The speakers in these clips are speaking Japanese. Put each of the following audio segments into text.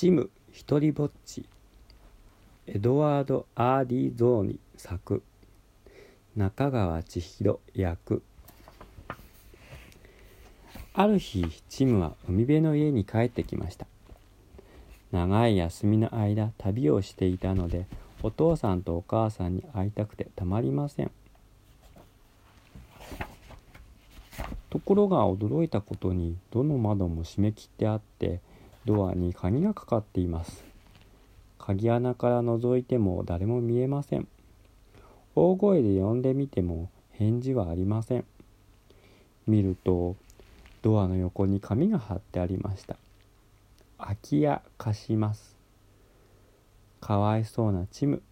チム一人ぼっち。エドワード・アーディ・ゾーニ作。中川千尋役。ある日チムは海辺の家に帰ってきました。長い休みの間旅をしていたのでお父さんとお母さんに会いたくてたまりません。ところが驚いたことにどの窓も閉め切ってあってドアに鍵がかかっています。鍵穴から覗いても誰も見えません。大声で呼んでみても返事はありません。見るとドアの横に紙が貼ってありました。空き家貸します。かわいそうなチム。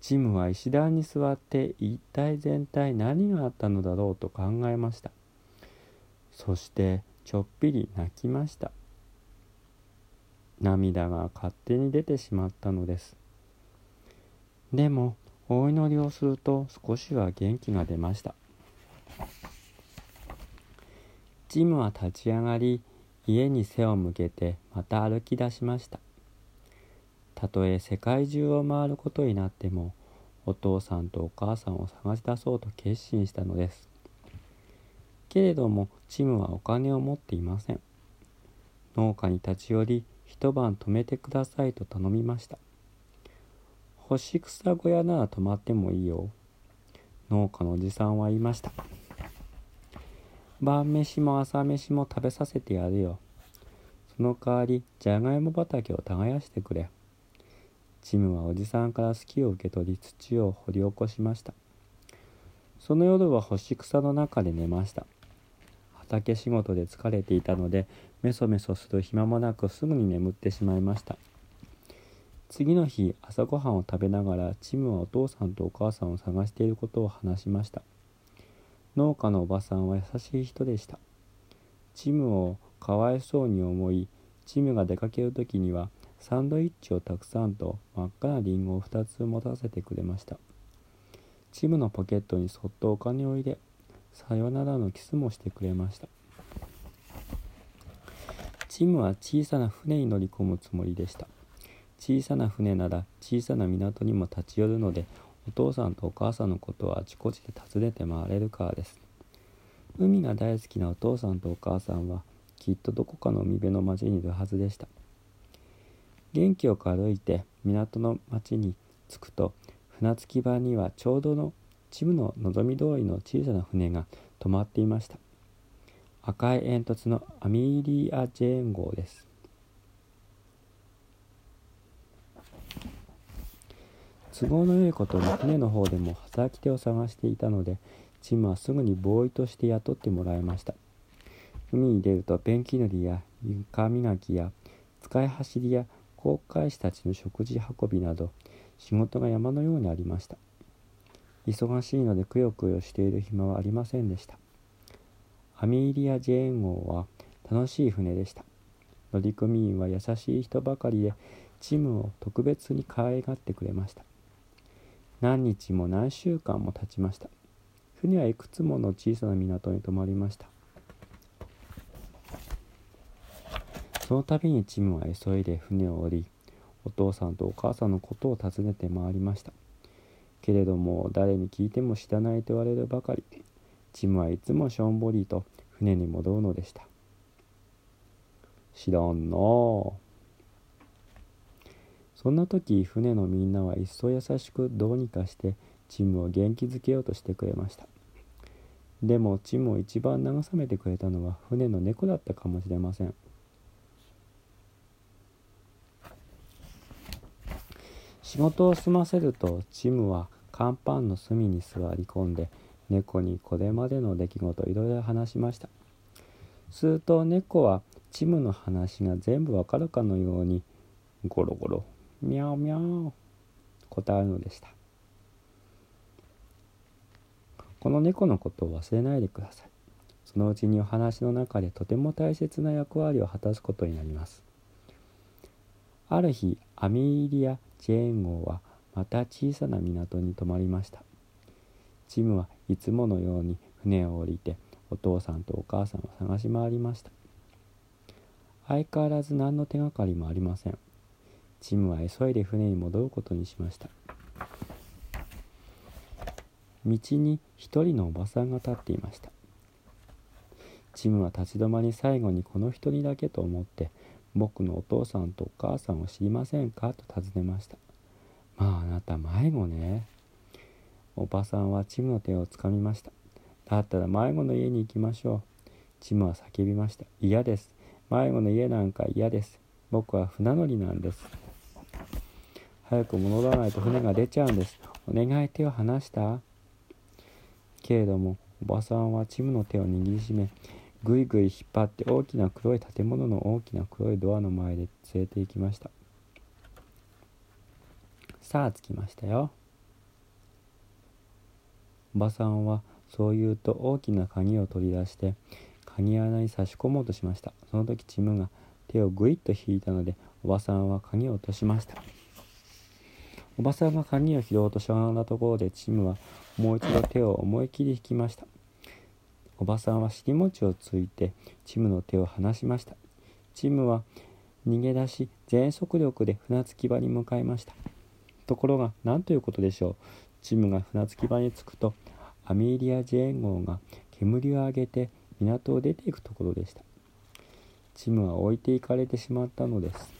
チムは石段に座って一体全体何があったのだろうと考えました。そしてちょっぴり泣きました。涙が勝手に出てしまったのです。でもお祈りをすると少しは元気が出ました。ジムは立ち上がり家に背を向けてまた歩き出しました。たとえ世界中を回ることになってもお父さんとお母さんを探し出そうと決心したのです。けれどもチムはお金を持っていません。農家に立ち寄り一晩泊めてくださいと頼みました。干し草小屋なら泊まってもいいよ。農家のおじさんは言いました。晩飯も朝飯も食べさせてやるよ。その代わりじゃがいも畑を耕してくれ。チムはおじさんから好きを受け取り土を掘り起こしました。その夜は干し草の中で寝ました。畑仕事で疲れていたのでメソメソする暇もなくすぐに眠ってしまいました。次の日朝ごはんを食べながらチムはお父さんとお母さんを探していることを話しました。農家のおばさんは優しい人でした。チムをかわいそうに思いチムが出かける時にはサンドイッチをたくさんと真っ赤なリンゴを2つ持たせてくれました。チムのポケットにそっとお金を入れさよならのキスもしてくれました。チムは小さな船に乗り込むつもりでした。小さな船なら小さな港にも立ち寄るのでお父さんとお母さんのことはあちこちで訪ねて回れるからです。海が大好きなお父さんとお母さんはきっとどこかの海辺の町にいるはずでした。元気よく歩いて港の町に着くと船着き場にはちょうどのチムの望み通りの小さな船が止まっていました。赤い煙突のアミリア・ジェーン号です。都合の良いことに船の方でも働き手を探していたのでチムはすぐにボーイとして雇ってもらいました。海に出るとペンキ塗りや床磨きや使い走りや航海士たちの食事運びなど仕事が山のようにありました。忙しいのでくよくよしている暇はありませんでした。アミーリア・ジェーン号は楽しい船でした。乗組員は優しい人ばかりでチームを特別に可愛がってくれました。何日も何週間も経ちました。船はいくつもの小さな港に泊まりました。その度にチムは急いで船を降りお父さんとお母さんのことを尋ねて回りました。けれども誰に聞いても知らないと言われるばかり。チムはいつもしょんぼりと船に戻るのでした。知らんなあ。そんな時船のみんなは一層優しくどうにかしてチームを元気づけようとしてくれました。でもチームを一番慰めてくれたのは船の猫だったかもしれません。仕事を済ませるとチームは甲板の隅に座り込んで猫にこれまでの出来事いろいろ話しました。すると猫はチムの話が全部わかるかのようにゴロゴロミャオミャオ答えるのでした。この猫のことを忘れないでください。そのうちにお話の中でとても大切な役割を果たすことになります。ある日アミーリア・ジェーン号はまた小さな港に泊まりました。チムはいつものように船を降りてお父さんとお母さんを探し回りました。相変わらず何の手がかりもありません。チムは急いで船に戻ることにしました。道に一人のおばさんが立っていました。チムは立ち止まり最後にこの一人だけと思って僕のお父さんとお母さんを知りませんかと尋ねました。まああなた迷子ね。おばさんはチムの手をつかみました。だったら迷子の家に行きましょう。チムは叫びました。嫌です。迷子の家なんか嫌です。僕は船乗りなんです。早く戻らないと船が出ちゃうんです。お願い手を離した？けれどもおばさんはチムの手を握りしめぐいぐい引っ張って大きな黒い建物の大きな黒いドアの前で連れて行きました。さあ着きましたよ。おばさんはそう言うと大きな鍵を取り出して鍵穴に差し込もうとしました。その時チムが手をぐいっと引いたのでおばさんは鍵を落としました。おばさんが鍵を拾おうとしゃがんだところでチムはもう一度手を思い切り引きました。おばさんは尻餅をついてチムの手を離しました。チムは逃げ出し全速力で船着き場に向かいました。ところが何ということでしょう。チムが船着き場に着くとアメリア・ジェーン号が煙を上げて港を出ていくところでした。チムは置いていかれてしまったのです。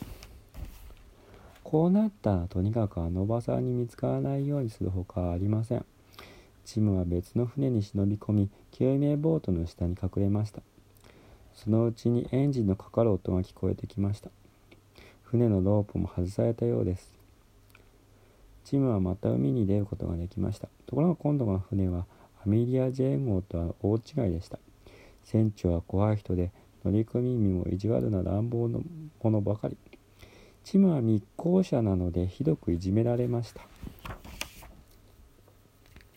こうなったらとにかくあのおばさんに見つからないようにするほかありません。チムは別の船に忍び込み救命ボートの下に隠れました。そのうちにエンジンのかかる音が聞こえてきました。船のロープも外されたようです。チームはまた海に出ることができました。ところが今度の船はアメリア・ジェーン号とは大違いでした。船長は怖い人で乗組員も意地悪な乱暴なものばかり。チムは密航者なのでひどくいじめられました。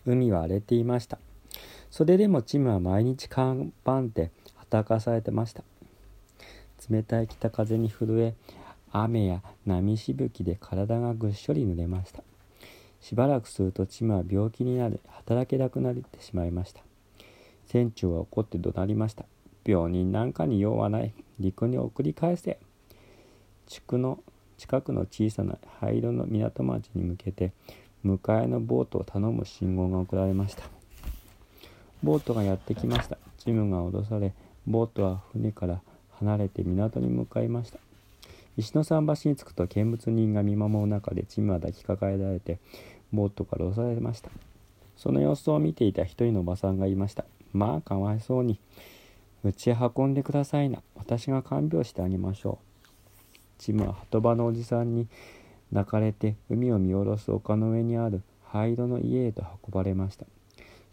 海は荒れていました。それでもチムは毎日看板で働かされてました。冷たい北風に震え雨や波しぶきで体がぐっしょり濡れました。しばらくするとチムは病気になり働けなくなってしまいました。船長は怒って怒鳴りました。病人なんかに用はない。陸に送り返せ。地区の近くの小さな灰色の港町に向けて迎えのボートを頼む信号が送られました。ボートがやってきました。チムが脅されボートは船から離れて港に向かいました。石の桟橋に着くと見物人が見守る中でチムは抱きかかえられてボートから押されました。その様子を見ていた一人のおばさんがいました。まあかわいそうに。うちへ運んでくださいな。私が看病してあげましょう。チムは鳩場のおじさんに抱かれて海を見下ろす丘の上にある灰色の家へと運ばれました。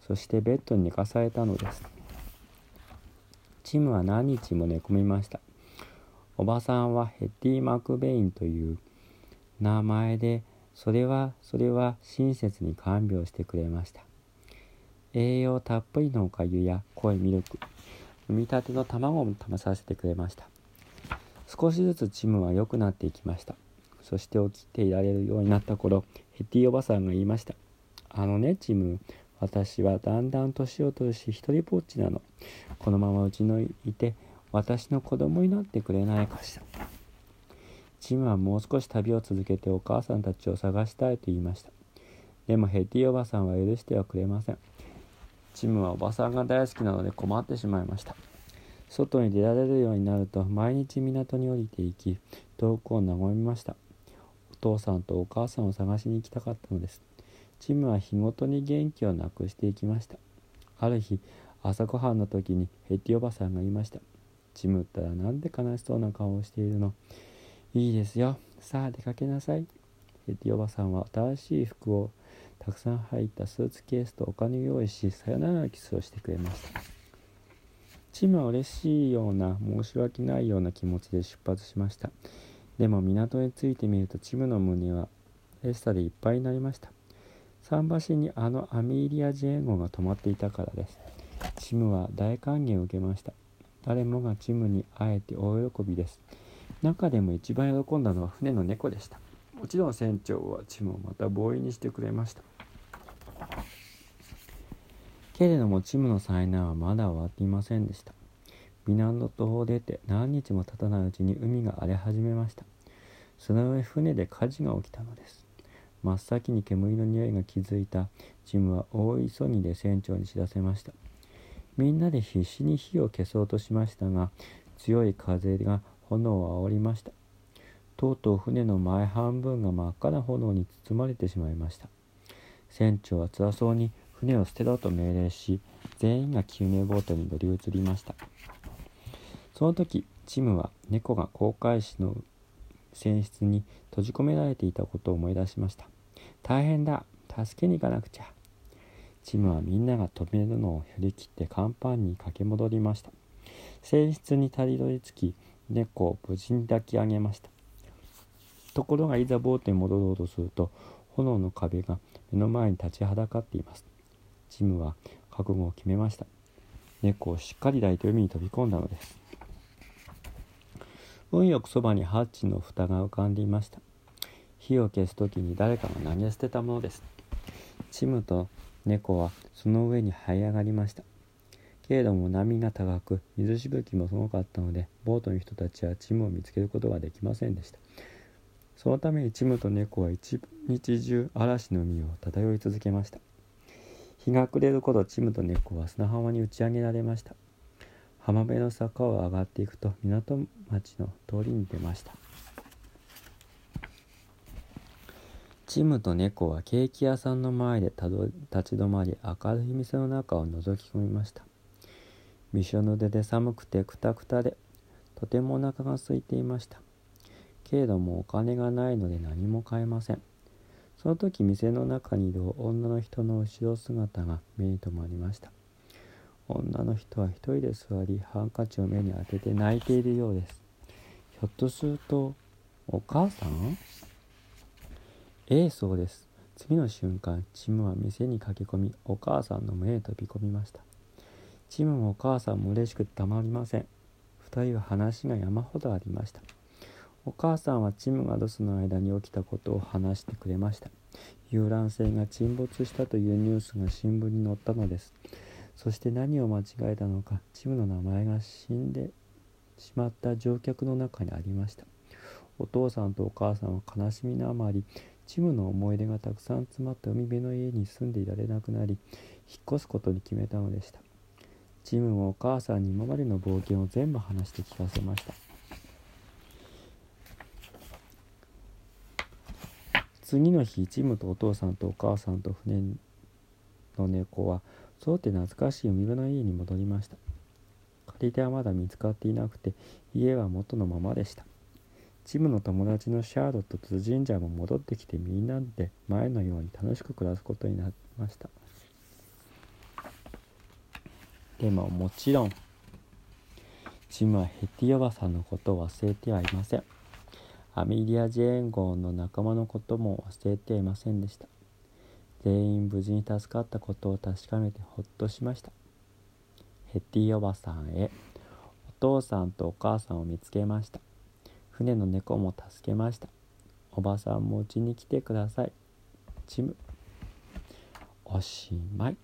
そしてベッドに寝かされたのです。チムは何日も寝込みました。おばさんはヘッティ・マクベインという名前でそれはそれは親切に看病してくれました。栄養たっぷりのおかゆや濃いミルク産みたての卵も食べさせてくれました。少しずつチムは良くなっていきました。そして起きていられるようになった頃ヘティおばさんが言いました。あのねチム私はだんだん年を取るし一人ぼっちなの。このままうちのいて私の子供になってくれないかしら。チムはもう少し旅を続けてお母さんたちを探したいと言いました。でもヘティおばさんは許してはくれません。チムはおばさんが大好きなので困ってしまいました。外に出られるようになると毎日港に降りていき遠くを和みました。お父さんとお母さんを探しに行きたかったのです。チムは日ごとに元気をなくしていきました。ある日朝ごはんの時にヘティおばさんが言いました。チムったらなんで悲しそうな顔をしているの。いいですよ。さあ出かけなさい。ヘティおばさんは新しい服をたくさん入ったスーツケースとお金を用意しさよならのキスをしてくれました。チームは嬉しいような申し訳ないような気持ちで出発しました。でも港に着いてみるとチムの胸はエスタでいっぱいになりました。桟橋にあのアミリア・ジェーン号が止まっていたからです。チムは大歓迎を受けました。誰もがチムに会えて大喜びです。中でも一番喜んだのは船の猫でした。もちろん船長はチムをまたボーイにしてくれました。けれどもチムの災難はまだ終わっていませんでした。港を出て何日も経たないうちに海が荒れ始めました。その上船で火事が起きたのです。真っ先に煙の匂いが気づいた。ジムは大急ぎで船長に知らせました。みんなで必死に火を消そうとしましたが強い風が炎を煽りました。とうとう船の前半分が真っ赤な炎に包まれてしまいました。船長は辛そうに船を捨てろと命令し全員が救命ボートに乗り移りました。その時チムは猫が航海士の船室に閉じ込められていたことを思い出しました。大変だ助けに行かなくちゃ。チムはみんなが止めるのを振り切って甲板に駆け戻りました。船室にたどり着き猫を無事に抱き上げました。ところがいざボートに戻ろうとすると炎の壁が目の前に立ちはだかっています。チムは覚悟を決めました。猫をしっかり抱いて海に飛び込んだのです。運よくそばにハッチの蓋が浮かんでいました。火を消す時に誰かが投げ捨てたものです。チムと猫はその上に這い上がりました。けれども波が高く水しぶきもすごかったのでボートの人たちはチムを見つけることができませんでした。そのためにチムと猫は一日中嵐の海を漂い続けました。日が暮れる頃チムと猫は砂浜に打ち上げられました。浜辺の坂を上がっていくと港町の通りに出ました。チムと猫はケーキ屋さんの前で立ち止まり明るい店の中を覗き込みました。びしょ濡れで寒くてくたくたでとてもお腹が空いていました。けれどもお金がないので何も買えません。その時店の中にいる女の人の後ろ姿が目に留まりました。女の人は一人で座りハンカチを目に当てて泣いているようです。ひょっとするとお母さん？ええそうです。次の瞬間チムは店に駆け込みお母さんの胸へ飛び込みました。チムもお母さんも嬉しくてたまりません。二人は話が山ほどありました。お母さんはチムがロスの間に起きたことを話してくれました。遊覧船が沈没したというニュースが新聞に載ったのです。そして何を間違えたのかチムの名前が死んでしまった乗客の中にありました。お父さんとお母さんは悲しみのあまりチムの思い出がたくさん詰まった海辺の家に住んでいられなくなり引っ越すことに決めたのでした。チムもお母さんに今までの冒険を全部話して聞かせました。次の日チムとお父さんとお母さんと船の猫はそうって懐かしい海辺の家に戻りました。借り手はまだ見つかっていなくて家は元のままでした。チムの友達のシャーロットとジンジャーも戻ってきてみんなで前のように楽しく暮らすことになりました。でももちろんチムはヘティおばさんのことを忘れてはいません。アミリア・ジェーン号の仲間のことも忘れていませんでした。全員無事に助かったことを確かめてほっとしました。ヘティおばさんへお父さんとお母さんを見つけました。船の猫も助けました。おばさんもうちに来てください。チム。おしまい。